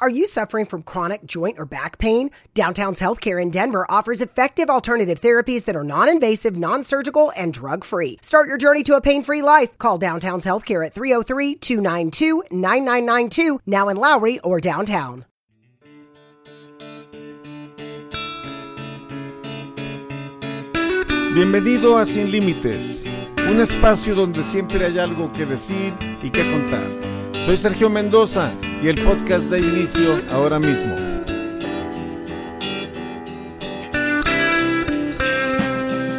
Are you suffering from chronic joint or back pain? Downtown's Healthcare in Denver offers effective alternative therapies that are non invasive, non surgical, and drug free. Start your journey to a pain free life. Call Downtown's Healthcare at 303 292 9992, now in Lowry or downtown. Bienvenido a Sin Límites, un espacio donde siempre hay algo que decir y que contar. Soy Sergio Mendoza y el podcast da inicio ahora mismo.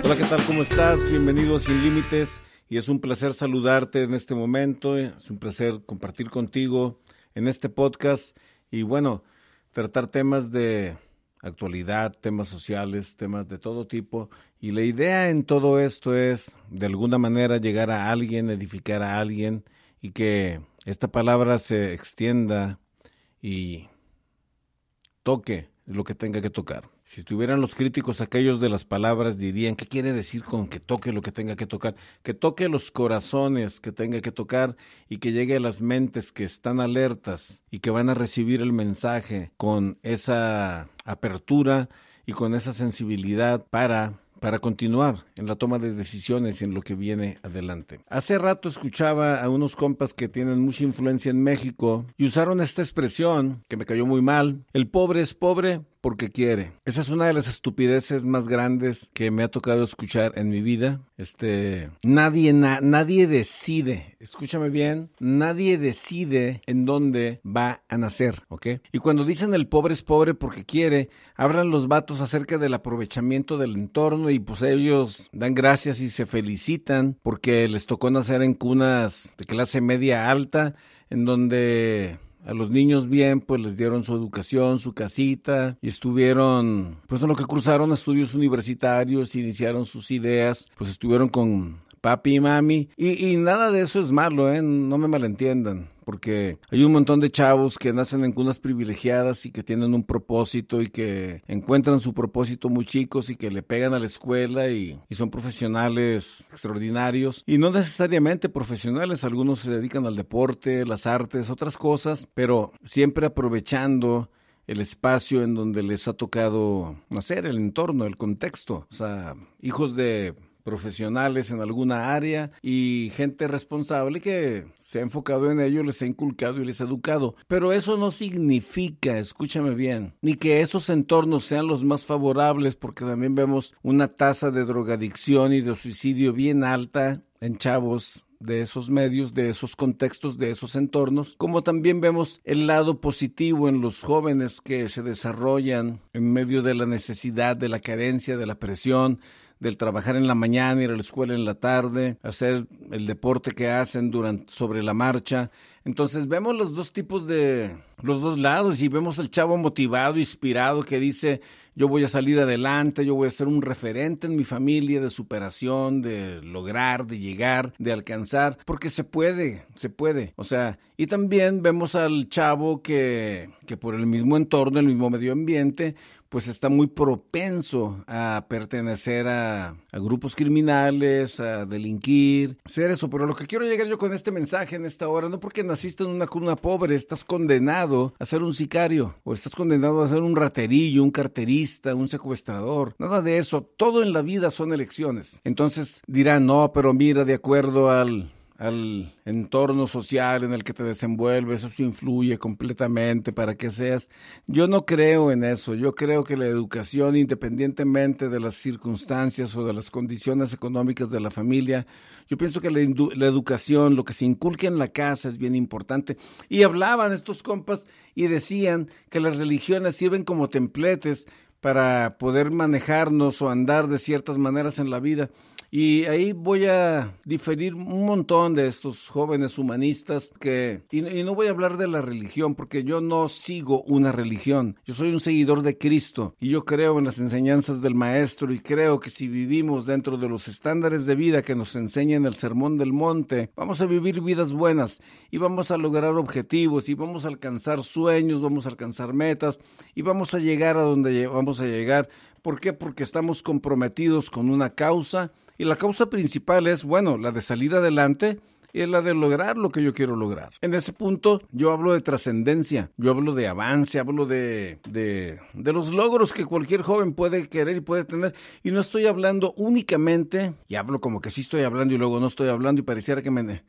Hola, ¿qué tal? ¿Cómo estás? Bienvenido a Sin Límites y es un placer saludarte en este momento. Es un placer compartir contigo en este podcast y bueno, tratar temas de actualidad, temas sociales, temas de todo tipo. Y la idea en todo esto es, de alguna manera, llegar a alguien, edificar a alguien y que esta palabra se extienda y toque lo que tenga que tocar. Si estuvieran los críticos aquellos de las palabras, dirían, ¿qué quiere decir con que toque lo que tenga que tocar? Que toque los corazones que tenga que tocar y que llegue a las mentes que están alertas y que van a recibir el mensaje con esa apertura y con esa sensibilidad para para continuar en la toma de decisiones y en lo que viene adelante. Hace rato escuchaba a unos compas que tienen mucha influencia en México y usaron esta expresión que me cayó muy mal. El pobre es pobre porque quiere. Esa es una de las estupideces más grandes que me ha tocado escuchar en mi vida. Este, nadie, nadie decide, escúchame bien, nadie decide en dónde va a nacer, ¿ok? Y cuando dicen el pobre es pobre porque quiere, hablan los vatos acerca del aprovechamiento del entorno y pues ellos dan gracias y se felicitan porque les tocó nacer en cunas de clase media alta, en donde a los niños bien, pues les dieron su educación, su casita y estuvieron, pues en lo que cruzaron estudios universitarios, iniciaron sus ideas, pues estuvieron con papi y mami. Y, y nada de eso es malo, ¿eh? No me malentiendan porque hay un montón de chavos que nacen en cunas privilegiadas y que tienen un propósito y que encuentran su propósito muy chicos y que le pegan a la escuela y, y, son profesionales extraordinarios. Y no necesariamente profesionales, algunos se dedican al deporte, las artes, otras cosas, pero siempre aprovechando el espacio en donde les ha tocado nacer, el entorno, el contexto, o sea, hijos de profesionales en alguna área y gente responsable que se ha enfocado en ello, les ha inculcado y les ha educado. Pero eso no significa, escúchame bien, ni que esos entornos sean los más favorables porque también vemos una tasa de drogadicción y de suicidio bien alta en chavos de esos medios, de esos contextos, de esos entornos, como también vemos el lado positivo en los jóvenes que se desarrollan en medio de la necesidad, de la carencia, de la presión, del trabajar en la mañana, ir a la escuela en la tarde, hacer el deporte que hacen durante sobre la marcha. Entonces vemos los dos tipos de los dos lados y vemos al chavo motivado, inspirado que dice, yo voy a salir adelante, yo voy a ser un referente en mi familia de superación, de lograr, de llegar, de alcanzar, porque se puede, se puede. O sea, y también vemos al chavo que, que por el mismo entorno, el mismo medio ambiente, pues está muy propenso a pertenecer a, grupos criminales, a delinquir, ser eso. Pero lo que quiero llegar yo con este mensaje en esta hora, no porque naciste en una cuna pobre, estás condenado a ser un sicario, o estás condenado a ser un raterillo, un carterista, un secuestrador. Nada de eso. Todo en la vida son elecciones. Entonces dirán, no, pero mira, de acuerdo al al entorno social en el que te desenvuelves, eso influye completamente para que seas. Yo no creo en eso, yo creo que la educación, independientemente de las circunstancias o de las condiciones económicas de la familia, yo pienso que la, la educación, lo que se inculca en la casa es bien importante. Y hablaban estos compas y decían que las religiones sirven como templetes para poder manejarnos o andar de ciertas maneras en la vida. Y ahí voy a diferir un montón de estos jóvenes humanistas que, y, no voy a hablar de la religión, porque yo no sigo una religión, yo soy un seguidor de Cristo y yo creo en las enseñanzas del Maestro y creo que si vivimos dentro de los estándares de vida que nos enseña en el Sermón del Monte, vamos a vivir vidas buenas y vamos a lograr objetivos y vamos a alcanzar sueños, vamos a alcanzar metas y vamos a llegar a donde vamos a llegar. ¿Por qué? Porque estamos comprometidos con una causa y la causa principal es, bueno, la de salir adelante y es la de lograr lo que yo quiero lograr. En ese punto yo hablo de trascendencia, yo hablo de avance, hablo de, de, de los logros que cualquier joven puede querer y puede tener. Y no estoy hablando únicamente, y hablo como que sí estoy hablando y luego no estoy hablando y pareciera que me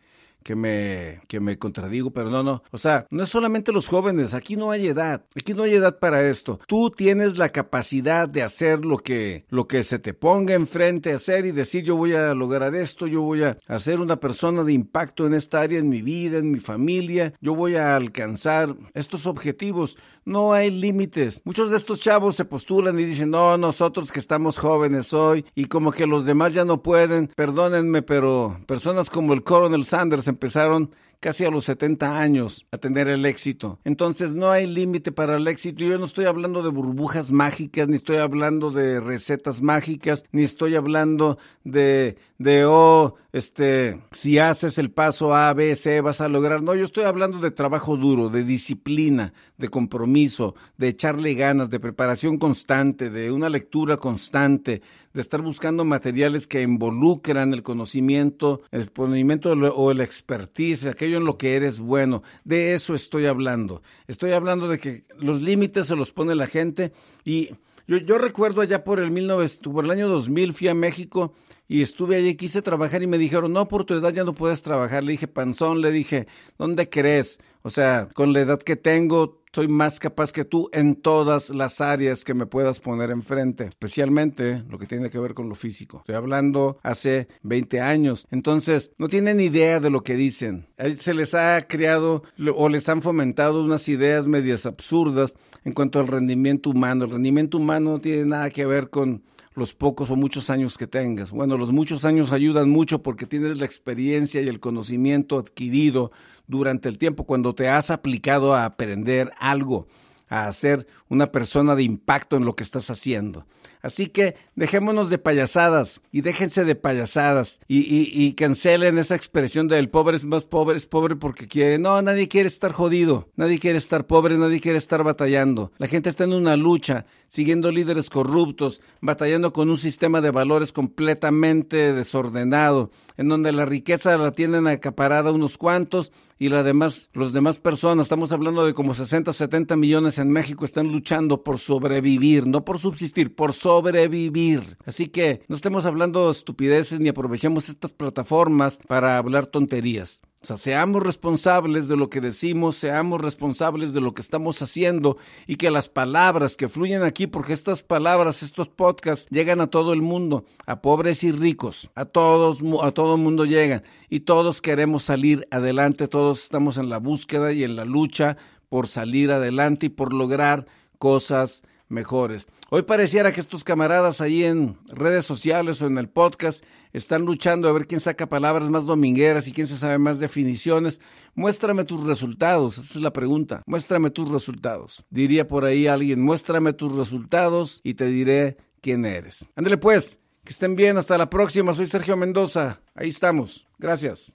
que me, que me contradigo, pero no, no. O sea, no es solamente los jóvenes, aquí no hay edad, aquí no hay edad para esto. Tú tienes la capacidad de hacer lo que, lo que se te ponga enfrente hacer y decir yo voy a lograr esto, yo voy a ser una persona de impacto en esta área, en mi vida, en mi familia, yo voy a alcanzar estos objetivos. No hay límites. Muchos de estos chavos se postulan y dicen, no, nosotros que estamos jóvenes hoy y como que los demás ya no pueden, perdónenme, pero personas como el Coronel Sanders empezaron casi a los 70 años a tener el éxito. Entonces no hay límite para el éxito. Yo no estoy hablando de burbujas mágicas, ni estoy hablando de recetas mágicas, ni estoy hablando de, de, oh, este, si haces el paso A, B, C, vas a lograr. No, yo estoy hablando de trabajo duro, de disciplina, de compromiso, de echarle ganas, de preparación constante, de una lectura constante, de estar buscando materiales que involucran el conocimiento, el conocimiento o el expertise, aquello lo que eres bueno. De eso estoy hablando. Estoy hablando de que los límites se los pone la gente y yo, yo recuerdo allá por el, 19, por el año 2000 fui a México y estuve allí, quise trabajar y me dijeron, no, por tu edad ya no puedes trabajar. Le dije, panzón, le dije, ¿dónde crees? O sea, con la edad que tengo, soy más capaz que tú en todas las áreas que me puedas poner enfrente, especialmente lo que tiene que ver con lo físico. Estoy hablando hace 20 años. Entonces, no tienen idea de lo que dicen. Se les ha creado o les han fomentado unas ideas medias absurdas en cuanto al rendimiento humano. El rendimiento humano no tiene nada que ver con los pocos o muchos años que tengas. Bueno, los muchos años ayudan mucho porque tienes la experiencia y el conocimiento adquirido durante el tiempo cuando te has aplicado a aprender algo, a ser una persona de impacto en lo que estás haciendo. Así que dejémonos de payasadas y déjense de payasadas y, y, cancelen esa expresión del pobre es más pobre, es pobre porque quiere. No, nadie quiere estar jodido, nadie quiere estar pobre, nadie quiere estar batallando. La gente está en una lucha, siguiendo líderes corruptos, batallando con un sistema de valores completamente desordenado, en donde la riqueza la tienen acaparada unos cuantos y la demás, los demás personas, estamos hablando de como 60, 70 millones en México, están luchando por sobrevivir, no por subsistir, por sobrevivir. Así que no estemos hablando estupideces ni aprovechemos estas plataformas para hablar tonterías. O sea, seamos responsables de lo que decimos, seamos responsables de lo que estamos haciendo y que las palabras que fluyen aquí, porque estas palabras, estos podcasts llegan a todo el mundo, a pobres y ricos, a todos, a todo el mundo llegan y todos queremos salir adelante, todos estamos en la búsqueda y en la lucha por salir adelante y por lograr cosas mejores. Hoy pareciera que estos camaradas ahí en redes sociales o en el podcast están luchando a ver quién saca palabras más domingueras y quién se sabe más definiciones. Muéstrame tus resultados, esa es la pregunta. Muéstrame tus resultados. Diría por ahí alguien, muéstrame tus resultados y te diré quién eres. Ándale pues, que estén bien, hasta la próxima. Soy Sergio Mendoza. Ahí estamos. Gracias.